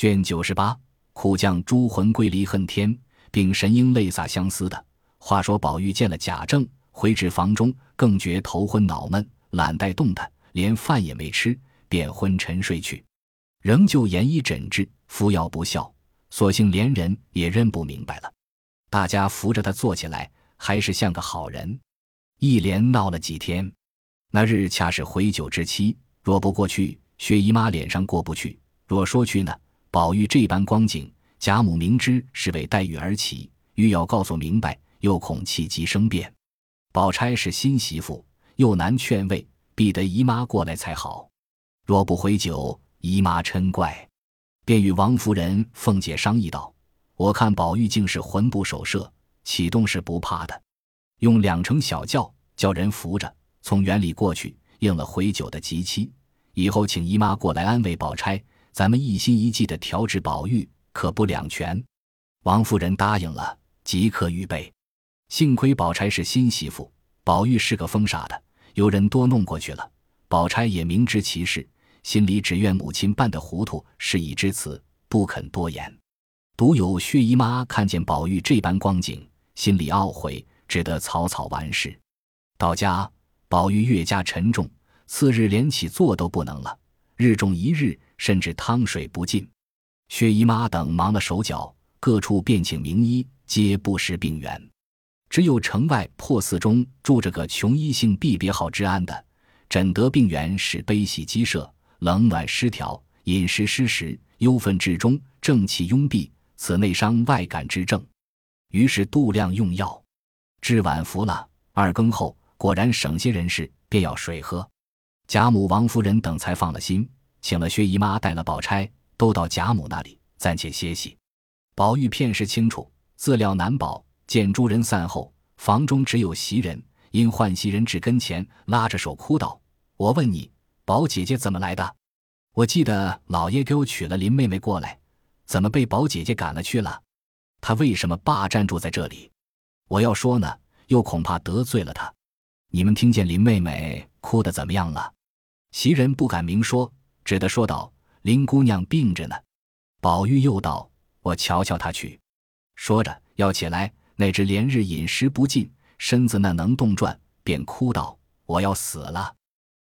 卷九十八，苦将诸魂归离恨天，并神鹰泪洒相思的。话说宝玉见了贾政，回至房中，更觉头昏脑闷，懒怠动弹，连饭也没吃，便昏沉睡去。仍旧研医诊治，服药不效，索性连人也认不明白了。大家扶着他坐起来，还是像个好人。一连闹了几天，那日恰是回酒之期，若不过去，薛姨妈脸上过不去；若说去呢，宝玉这般光景，贾母明知是为黛玉而起，欲要告诉明白，又恐气急生变。宝钗是新媳妇，又难劝慰，必得姨妈过来才好。若不回酒，姨妈嗔怪，便与王夫人、凤姐商议道：“我看宝玉竟是魂不守舍，启动是不怕的。”用两乘小轿叫人扶着从园里过去，应了回酒的吉期。以后请姨妈过来安慰宝钗，咱们一心一计的调治宝玉，可不两全。王夫人答应了，即刻预备。幸亏宝钗是新媳妇，宝玉是个疯傻的，有人多弄过去了。宝钗也明知其事，心里只怨母亲办得糊涂，事已至此，不肯多言。独有薛姨妈看见宝玉这般光景，心里懊悔。只得草草完事，到家，宝玉越加沉重，次日连起坐都不能了，日重一日，甚至汤水不进。薛姨妈等忙了手脚，各处便请名医，皆不识病源。只有城外破寺中住着个穷医姓毕别号之安的，诊得病源是悲喜积舍、冷暖失调、饮食失时、忧愤至中、正气壅闭，此内伤外感之症。于是度量用药。至晚服了，二更后果然省些人事，便要水喝。贾母、王夫人等才放了心，请了薛姨妈，带了宝钗，都到贾母那里暂且歇息。宝玉片时清楚，自料难保。见诸人散后，房中只有袭人，因唤袭人至跟前，拉着手哭道：“我问你，宝姐姐怎么来的？我记得老爷给我娶了林妹妹过来，怎么被宝姐姐赶了去了？她为什么霸占住在这里？”我要说呢，又恐怕得罪了她。你们听见林妹妹哭得怎么样了？袭人不敢明说，只得说道：“林姑娘病着呢。”宝玉又道：“我瞧瞧她去。”说着要起来，那只连日饮食不进，身子那能动转，便哭道：“我要死了！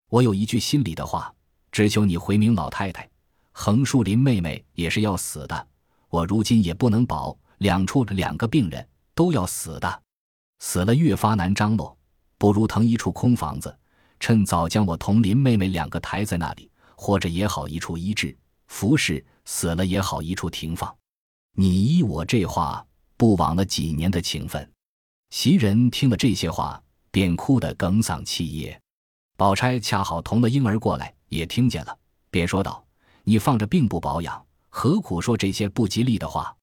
我有一句心里的话，只求你回明老太太。横竖林妹妹也是要死的，我如今也不能保，两处的两个病人。”都要死的，死了越发难张罗，不如腾一处空房子，趁早将我同林妹妹两个抬在那里，或者也好一处医治，服侍死了也好一处停放。你依我这话，不枉了几年的情分。袭人听了这些话，便哭得哽嗓泣噎。宝钗恰好同了婴儿过来，也听见了，便说道：“你放着病不保养，何苦说这些不吉利的话？”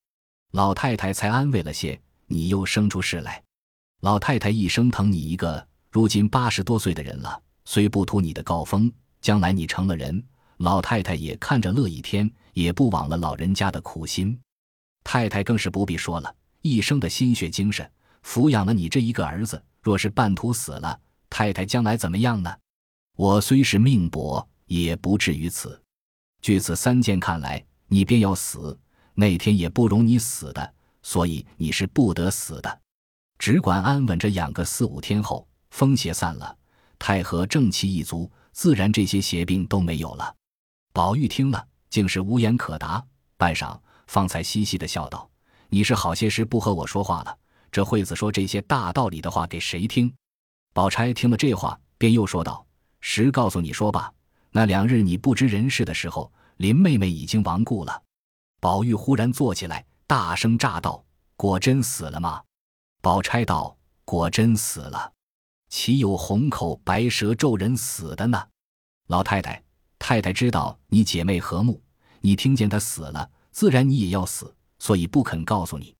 老太太才安慰了些。你又生出事来，老太太一生疼你一个，如今八十多岁的人了，虽不图你的高峰，将来你成了人，老太太也看着乐一天，也不枉了老人家的苦心。太太更是不必说了，一生的心血精神，抚养了你这一个儿子，若是半途死了，太太将来怎么样呢？我虽是命薄，也不至于此。据此三件看来，你便要死，那天也不容你死的。所以你是不得死的，只管安稳着养个四五天后，风邪散了，太和正气一足，自然这些邪病都没有了。宝玉听了，竟是无言可答。半晌，方才嘻嘻的笑道：“你是好些时不和我说话了，这惠子说这些大道理的话给谁听？”宝钗听了这话，便又说道：“实告诉你说吧，那两日你不知人事的时候，林妹妹已经亡故了。”宝玉忽然坐起来。大声炸道：“果真死了吗？”宝钗道：“果真死了，岂有红口白舌咒人死的呢？”老太太、太太知道你姐妹和睦，你听见她死了，自然你也要死，所以不肯告诉你。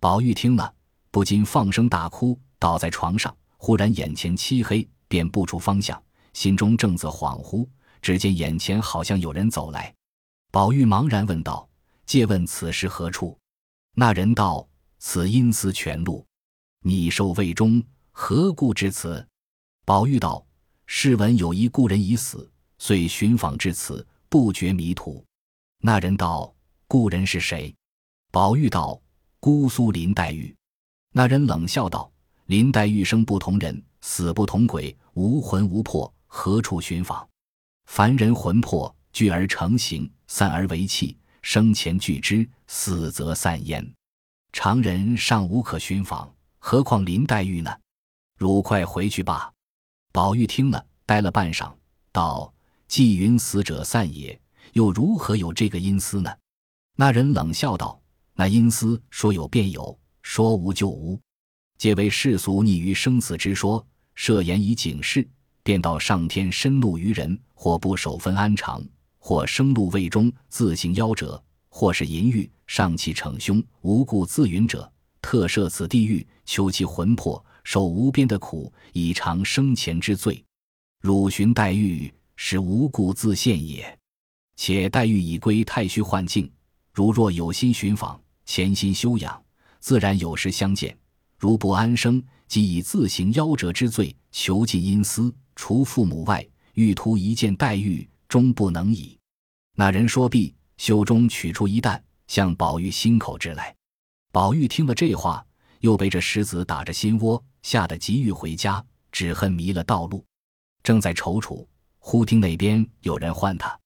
宝玉听了，不禁放声大哭，倒在床上。忽然眼前漆黑，便不出方向，心中正自恍惚，只见眼前好像有人走来。宝玉茫然问道：“借问此时何处？”那人道：“此阴司全路，你受魏中，何故至此？”宝玉道：“试闻有一故人已死，遂寻访至此，不觉迷途。”那人道：“故人是谁？”宝玉道：“姑苏林黛玉。”那人冷笑道：“林黛玉生不同人，死不同鬼，无魂无魄，何处寻访？凡人魂魄聚而成形，散而为气，生前聚之，死则散焉。常人尚无可寻访，何况林黛玉呢？汝快回去吧。”宝玉听了，呆了半晌，道：“既云死者散也，又如何有这个阴司呢？”那人冷笑道：“那阴司说有便有。”说无就无，皆为世俗逆于生死之说，设言以警示，便道上天深怒于人，或不守分安常，或生怒未终，自行夭折；或是淫欲上气逞凶，无故自允者，特设此地狱，求其魂魄受无边的苦，以偿生前之罪。汝寻黛玉，是无故自陷也。且黛玉已归太虚幻境，如若有心寻访，潜心修养。自然有时相见，如不安生，即以自行夭折之罪囚禁阴司，除父母外，欲图一见黛玉，终不能矣。那人说毕，袖中取出一担，向宝玉心口掷来。宝玉听了这话，又被这石子打着心窝，吓得急欲回家，只恨迷了道路，正在踌躇，忽听那边有人唤他，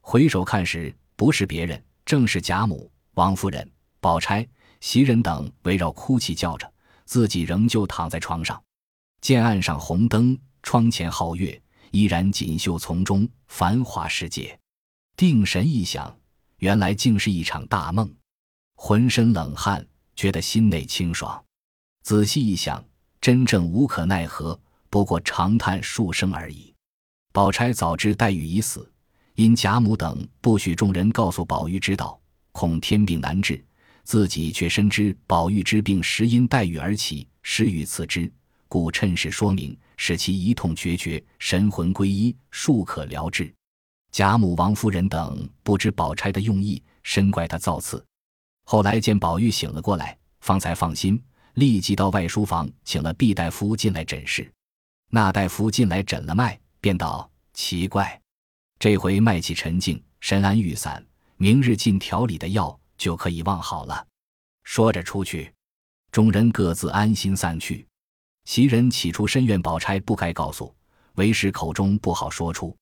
回首看时，不是别人，正是贾母、王夫人、宝钗。袭人等围绕哭泣叫着，自己仍旧躺在床上。见岸上红灯，窗前皓月，依然锦绣丛中，繁华世界。定神一想，原来竟是一场大梦，浑身冷汗，觉得心内清爽。仔细一想，真正无可奈何，不过长叹数声而已。宝钗早知黛玉已死，因贾母等不许众人告诉宝玉知道，恐天病难治。自己却深知宝玉之病实因黛玉而起，施予赐之，故趁势说明，使其一痛决绝，神魂归一，庶可疗治。贾母、王夫人等不知宝钗的用意，深怪她造次。后来见宝玉醒了过来，方才放心，立即到外书房请了毕大夫进来诊视。那大夫进来诊了脉，便道：“奇怪，这回脉气沉静，神安欲散，明日进调理的药。”就可以望好了。说着出去，众人各自安心散去。袭人起初深怨宝钗不该告诉，为时口中不好说出。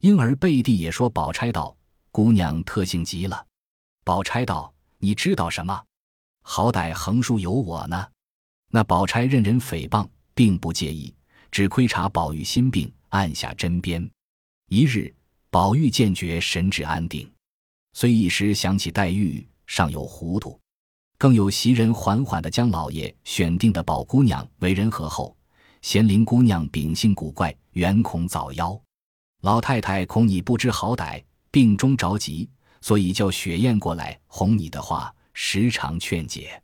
因而背地也说宝钗道：“姑娘特性极了。”宝钗道：“你知道什么？好歹横竖有我呢。”那宝钗任人诽谤，并不介意，只窥察宝玉心病，按下针砭。一日，宝玉见觉神志安定，虽一时想起黛玉。尚有糊涂，更有袭人缓缓的将老爷选定的宝姑娘为人和厚，贤灵姑娘秉性古怪，原恐早夭。老太太恐你不知好歹，病中着急，所以叫雪雁过来哄你的话，时常劝解。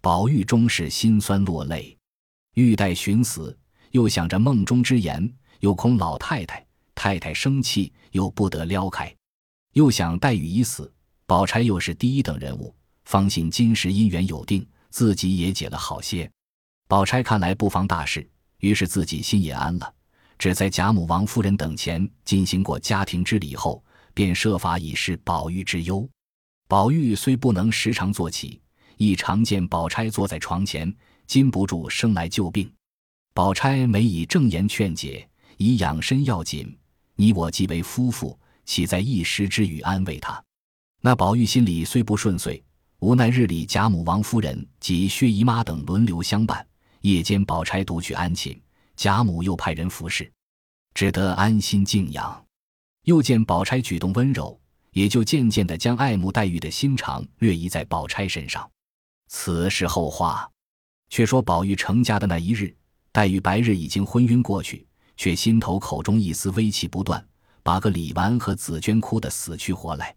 宝玉终是心酸落泪，欲待寻死，又想着梦中之言，又恐老太太太太生气，又不得撩开，又想黛玉已死。宝钗又是第一等人物，方信今时姻缘有定，自己也解了好些。宝钗看来不妨大事，于是自己心也安了。只在贾母、王夫人等前进行过家庭之礼后，便设法以示宝玉之忧。宝玉虽不能时常坐起，亦常见宝钗坐在床前，禁不住生来旧病。宝钗每以正言劝解，以养身要紧。你我既为夫妇，岂在一时之语安慰他？那宝玉心里虽不顺遂，无奈日里贾母、王夫人及薛姨妈等轮流相伴，夜间宝钗独去安寝，贾母又派人服侍，只得安心静养。又见宝钗举动温柔，也就渐渐的将爱慕黛玉的心肠略移在宝钗身上。此是后话。却说宝玉成家的那一日，黛玉白日已经昏晕过去，却心头口中一丝微气不断，把个李纨和紫鹃哭得死去活来。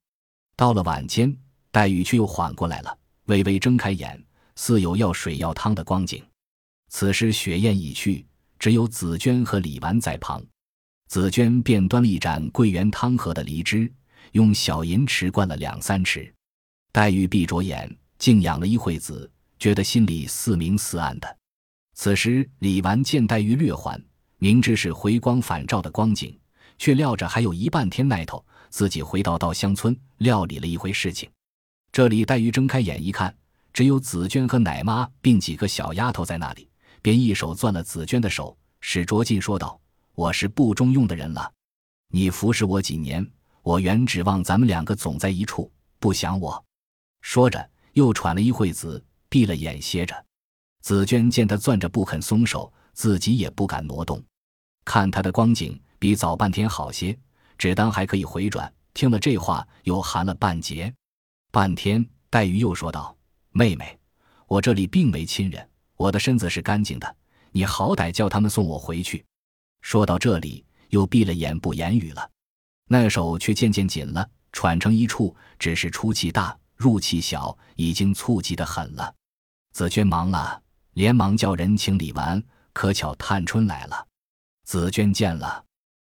到了晚间，黛玉却又缓过来了，微微睁开眼，似有要水要汤的光景。此时雪雁已去，只有紫鹃和李纨在旁。紫鹃便端了一盏桂圆汤和的梨汁，用小银匙灌了两三匙。黛玉闭着眼，静养了一会子，觉得心里似明似暗的。此时李纨见黛玉略缓，明知是回光返照的光景，却料着还有一半天耐头。自己回到稻香村料理了一回事情，这里黛玉睁开眼一看，只有紫娟和奶妈并几个小丫头在那里，便一手攥了紫娟的手，使着劲说道：“我是不中用的人了，你服侍我几年，我原指望咱们两个总在一处，不想我。”说着，又喘了一会子，闭了眼歇着。紫娟见他攥着不肯松手，自己也不敢挪动，看他的光景比早半天好些，只当还可以回转。听了这话，又寒了半截。半天，黛玉又说道：“妹妹，我这里并没亲人，我的身子是干净的。你好歹叫他们送我回去。”说到这里，又闭了眼不言语了。那手却渐渐紧了，喘成一处，只是出气大，入气小，已经促急得很了。紫娟忙了，连忙叫人请李纨。可巧探春来了，紫娟见了，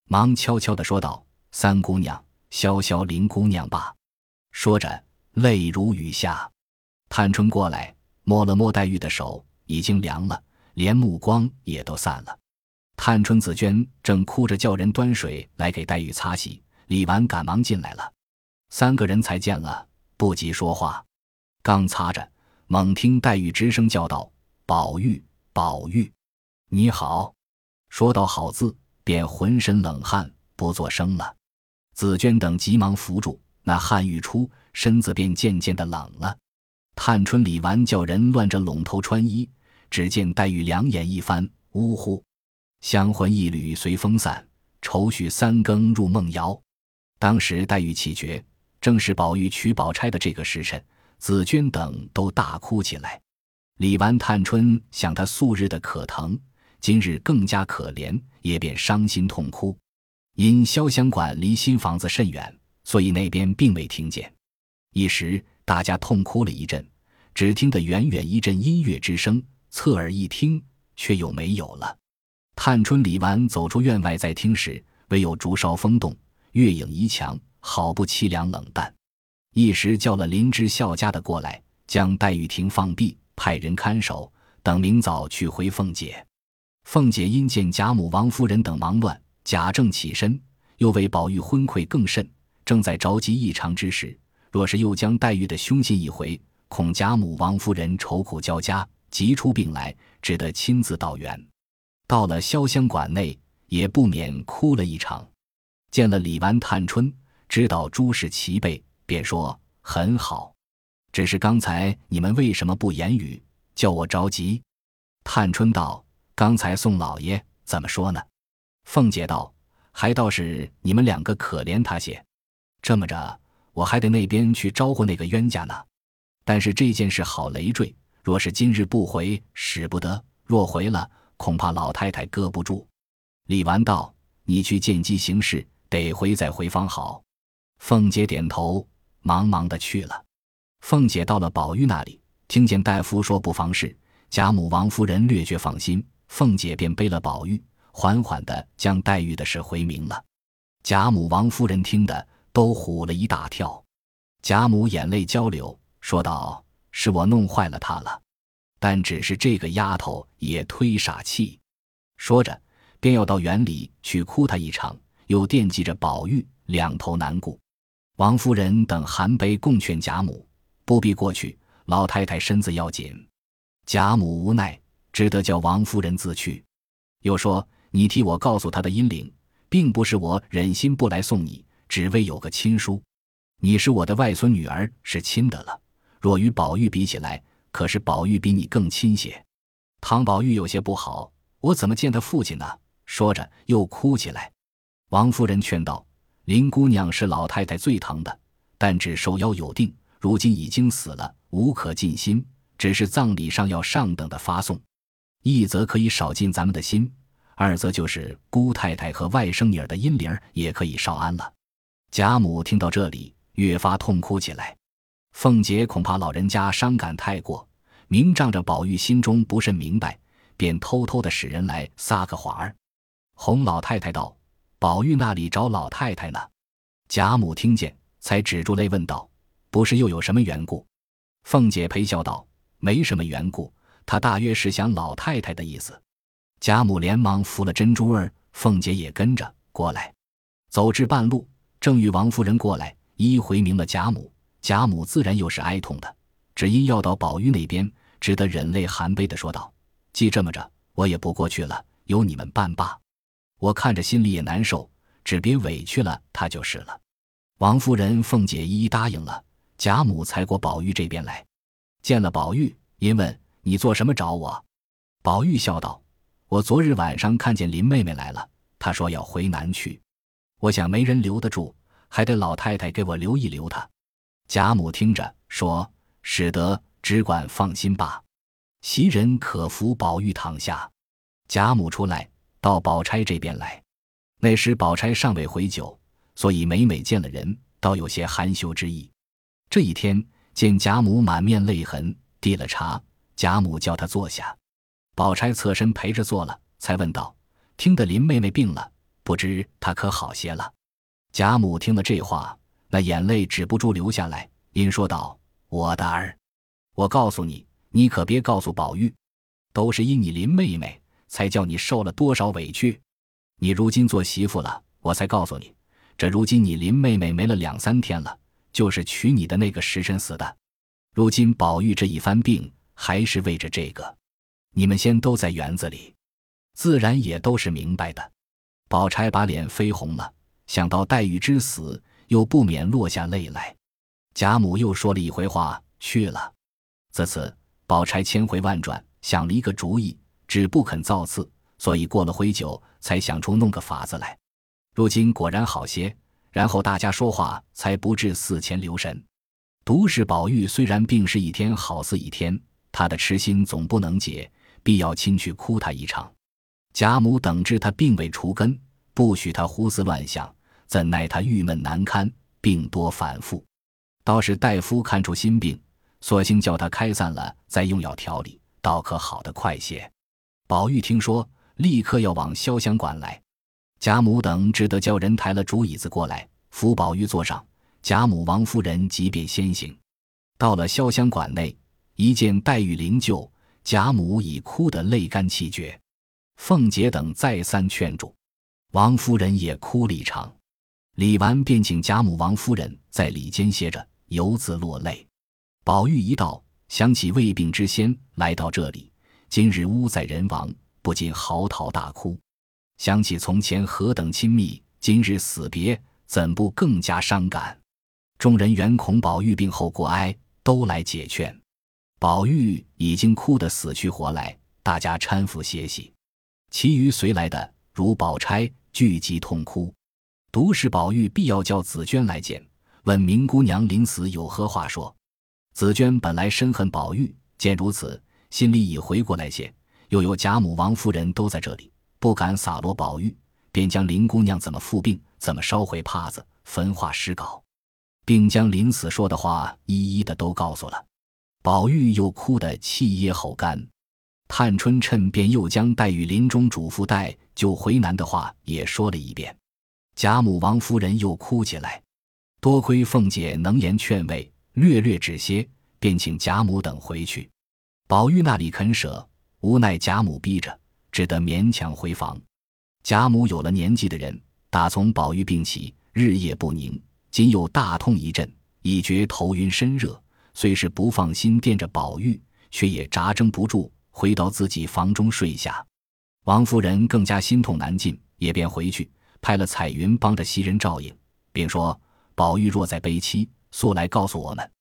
忙悄悄地说道：“三姑娘，消消林姑娘吧。”说着。泪如雨下，探春过来摸了摸黛玉的手，已经凉了，连目光也都散了。探春、紫娟正哭着叫人端水来给黛玉擦洗，李纨赶忙进来了，三个人才见了，不及说话，刚擦着，猛听黛玉直声叫道：“宝玉，宝玉，你好！”说到“好”字，便浑身冷汗，不作声了。紫娟等急忙扶住，那汗欲出。身子便渐渐的冷了，探春、李纨叫人乱着拢头穿衣，只见黛玉两眼一翻，呜呼，香魂一缕随风散，愁绪三更入梦遥。当时黛玉气绝，正是宝玉娶宝钗的这个时辰，紫鹃等都大哭起来。李纨、探春想她素日的可疼，今日更加可怜，也便伤心痛哭。因潇湘馆离新房子甚远，所以那边并未听见。一时，大家痛哭了一阵，只听得远远一阵音乐之声，侧耳一听，却又没有了。探春、李纨走出院外，在听时，唯有竹梢风动，月影移墙，好不凄凉冷淡。一时叫了林之孝家的过来，将黛玉亭放闭，派人看守，等明早去回凤姐。凤姐因见贾母、王夫人等忙乱，贾政起身，又为宝玉昏聩更甚，正在着急异常之时。若是又将黛玉的凶信一回，恐贾母、王夫人愁苦交加，急出病来，只得亲自到园。到了潇湘馆内，也不免哭了一场。见了李纨、探春，知道诸事齐备，便说很好。只是刚才你们为什么不言语，叫我着急？探春道：“刚才宋老爷怎么说呢？”凤姐道：“还倒是你们两个可怜他些。这么着。”我还得那边去招呼那个冤家呢，但是这件事好累赘，若是今日不回，使不得；若回了，恐怕老太太搁不住。李纨道：“你去见机行事，得回再回方好。”凤姐点头，忙忙的去了。凤姐到了宝玉那里，听见大夫说不妨事，贾母、王夫人略觉放心，凤姐便背了宝玉，缓缓的将黛玉的事回明了。贾母、王夫人听得。都唬了一大跳，贾母眼泪交流，说道：“是我弄坏了她了，但只是这个丫头也忒傻气。”说着，便要到园里去哭她一场，又惦记着宝玉，两头难顾。王夫人等含悲共劝贾母不必过去，老太太身子要紧。贾母无奈，只得叫王夫人自去，又说：“你替我告诉她的阴灵，并不是我忍心不来送你。”只为有个亲叔，你是我的外孙女儿，是亲的了。若与宝玉比起来，可是宝玉比你更亲些。唐宝玉有些不好，我怎么见他父亲呢？说着又哭起来。王夫人劝道：“林姑娘是老太太最疼的，但只受邀有定，如今已经死了，无可尽心。只是葬礼上要上等的发送，一则可以少尽咱们的心，二则就是姑太太和外甥女儿的阴灵也可以少安了。”贾母听到这里，越发痛哭起来。凤姐恐怕老人家伤感太过，明仗着宝玉心中不甚明白，便偷偷的使人来撒个谎儿，哄老太太道：“宝玉那里找老太太呢？”贾母听见，才止住泪问道：“不是又有什么缘故？”凤姐陪笑道：“没什么缘故，他大约是想老太太的意思。”贾母连忙扶了珍珠儿，凤姐也跟着过来，走至半路。正遇王夫人过来，一回明了贾母，贾母自然又是哀痛的，只因要到宝玉那边，只得忍泪含悲的说道：“既这么着，我也不过去了，由你们办罢。我看着心里也难受，只别委屈了他就是了。”王夫人、凤姐一一答应了，贾母才过宝玉这边来，见了宝玉，因问：“你做什么找我？”宝玉笑道：“我昨日晚上看见林妹妹来了，她说要回南去，我想没人留得住，还得老太太给我留一留她。”贾母听着说：“使得，只管放心吧。”袭人可扶宝玉躺下。贾母出来到宝钗这边来，那时宝钗尚未回酒，所以每每见了人，倒有些含羞之意。这一天见贾母满面泪痕，递了茶，贾母叫她坐下。宝钗侧身陪着坐了，才问道：“听得林妹妹病了，不知她可好些了？”贾母听了这话，那眼泪止不住流下来，因说道：“我的儿，我告诉你，你可别告诉宝玉，都是因你林妹妹，才叫你受了多少委屈。你如今做媳妇了，我才告诉你，这如今你林妹妹没了两三天了，就是娶你的那个时辰死的。如今宝玉这一番病，还是为着这个。”你们先都在园子里，自然也都是明白的。宝钗把脸绯红了，想到黛玉之死，又不免落下泪来。贾母又说了一回话去了。自此，宝钗千回万转，想了一个主意，只不肯造次，所以过了回酒，才想出弄个法子来。如今果然好些，然后大家说话才不至死前留神。独是宝玉，虽然病逝一天好似一天，他的痴心总不能解。必要亲去哭他一场，贾母等至他病未除根，不许他胡思乱想，怎奈他郁闷难堪，病多反复。倒是大夫看出心病，索性叫他开散了，再用药调理，倒可好得快些。宝玉听说，立刻要往潇湘馆来，贾母等只得叫人抬了竹椅子过来，扶宝玉坐上。贾母、王夫人即便先行，到了潇湘馆内，一见黛玉灵柩。贾母已哭得泪干气绝，凤姐等再三劝住，王夫人也哭了一场。李纨便请贾母、王夫人在里间歇着，犹自落泪。宝玉一到，想起未病之先来到这里，今日屋在人亡，不禁嚎啕大哭。想起从前何等亲密，今日死别，怎不更加伤感？众人原恐宝玉病后过哀，都来解劝。宝玉已经哭得死去活来，大家搀扶歇息。其余随来的如宝钗聚集痛哭，独是宝玉必要叫紫娟来见，问明姑娘临死有何话说。紫娟本来深恨宝玉，见如此，心里已回过来些。又有贾母、王夫人都在这里，不敢洒落宝玉，便将林姑娘怎么复病，怎么烧毁帕子、焚化尸稿，并将临死说的话一一的都告诉了。宝玉又哭得气噎喉干，探春趁便又将黛玉临终嘱咐黛就回南的话也说了一遍。贾母、王夫人又哭起来，多亏凤姐能言劝慰，略略止歇，便请贾母等回去。宝玉那里肯舍，无奈贾母逼着，只得勉强回房。贾母有了年纪的人，打从宝玉病起，日夜不宁，今又大痛一阵，已觉头晕身热。虽是不放心惦着宝玉，却也扎争不住，回到自己房中睡下。王夫人更加心痛难禁，也便回去派了彩云帮着袭人照应，并说：“宝玉若在悲戚，速来告诉我们。”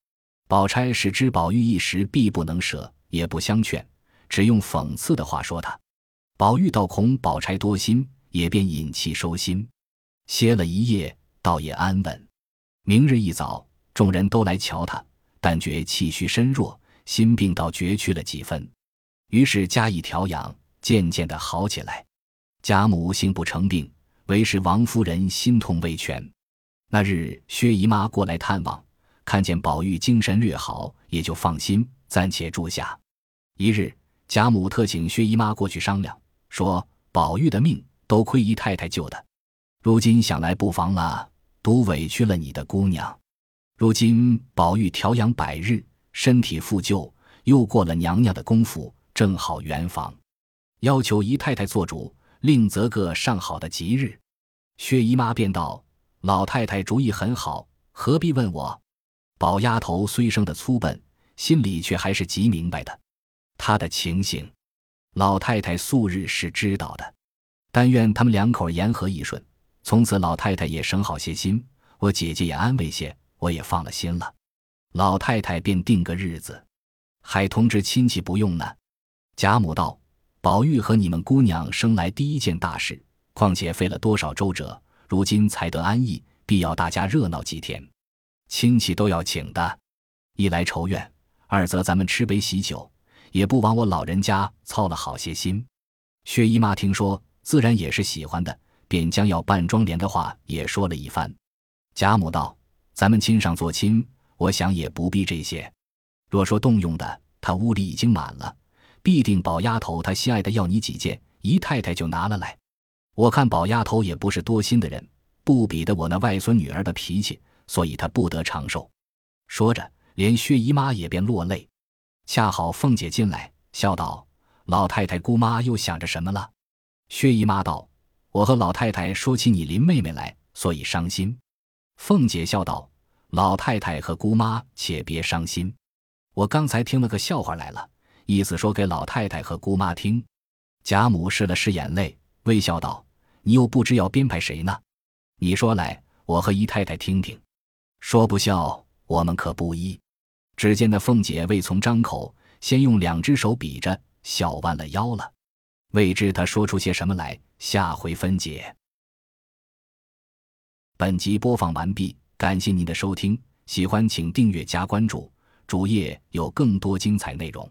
宝钗始知宝玉一时必不能舍，也不相劝，只用讽刺的话说他。宝玉倒恐宝钗多心，也便隐气收心，歇了一夜，倒也安稳。明日一早，众人都来瞧他。但觉气虚身弱，心病倒绝去了几分，于是加以调养，渐渐的好起来。贾母幸不成病，唯是王夫人心痛未全。那日薛姨妈过来探望，看见宝玉精神略好，也就放心，暂且住下。一日，贾母特请薛姨妈过去商量，说宝玉的命都亏姨太太救的，如今想来不妨了，独委屈了你的姑娘。如今宝玉调养百日，身体复旧，又过了娘娘的功夫，正好圆房，要求姨太太做主，另择个上好的吉日。薛姨妈便道：“老太太主意很好，何必问我？”宝丫头虽生的粗笨，心里却还是极明白的。她的情形，老太太素日是知道的。但愿他们两口言和一顺，从此老太太也省好些心，我姐姐也安慰些，我也放了心了。老太太便定个日子，还通知亲戚不用呢。贾母道：“宝玉和你们姑娘生来第一件大事，况且费了多少周折，如今才得安逸，必要大家热闹几天。”亲戚都要请的，一来仇怨，二则咱们吃杯喜酒，也不枉我老人家操了好些心。薛姨妈听说，自然也是喜欢的，便将要办妆奁的话也说了一番。贾母道：“咱们亲上做亲，我想也不必这些。若说动用的，他屋里已经满了，必定宝丫头她心爱的要你几件，姨太太就拿了来。我看宝丫头也不是多心的人，不比得我那外孙女儿的脾气。”所以她不得长寿。说着，连薛姨妈也便落泪。恰好凤姐进来，笑道：“老太太、姑妈又想着什么了？”薛姨妈道：“我和老太太说起你林妹妹来，所以伤心。”凤姐笑道：“老太太和姑妈且别伤心，我刚才听了个笑话来了，意思说给老太太和姑妈听。”贾母拭了拭眼泪，微笑道：“你又不知要编排谁呢？你说来，我和姨太太听听。”说不笑，我们可不依。只见那凤姐未从张口，先用两只手比着，笑弯了腰了。未知她说出些什么来，下回分解。本集播放完毕，感谢您的收听，喜欢请订阅加关注，主页有更多精彩内容。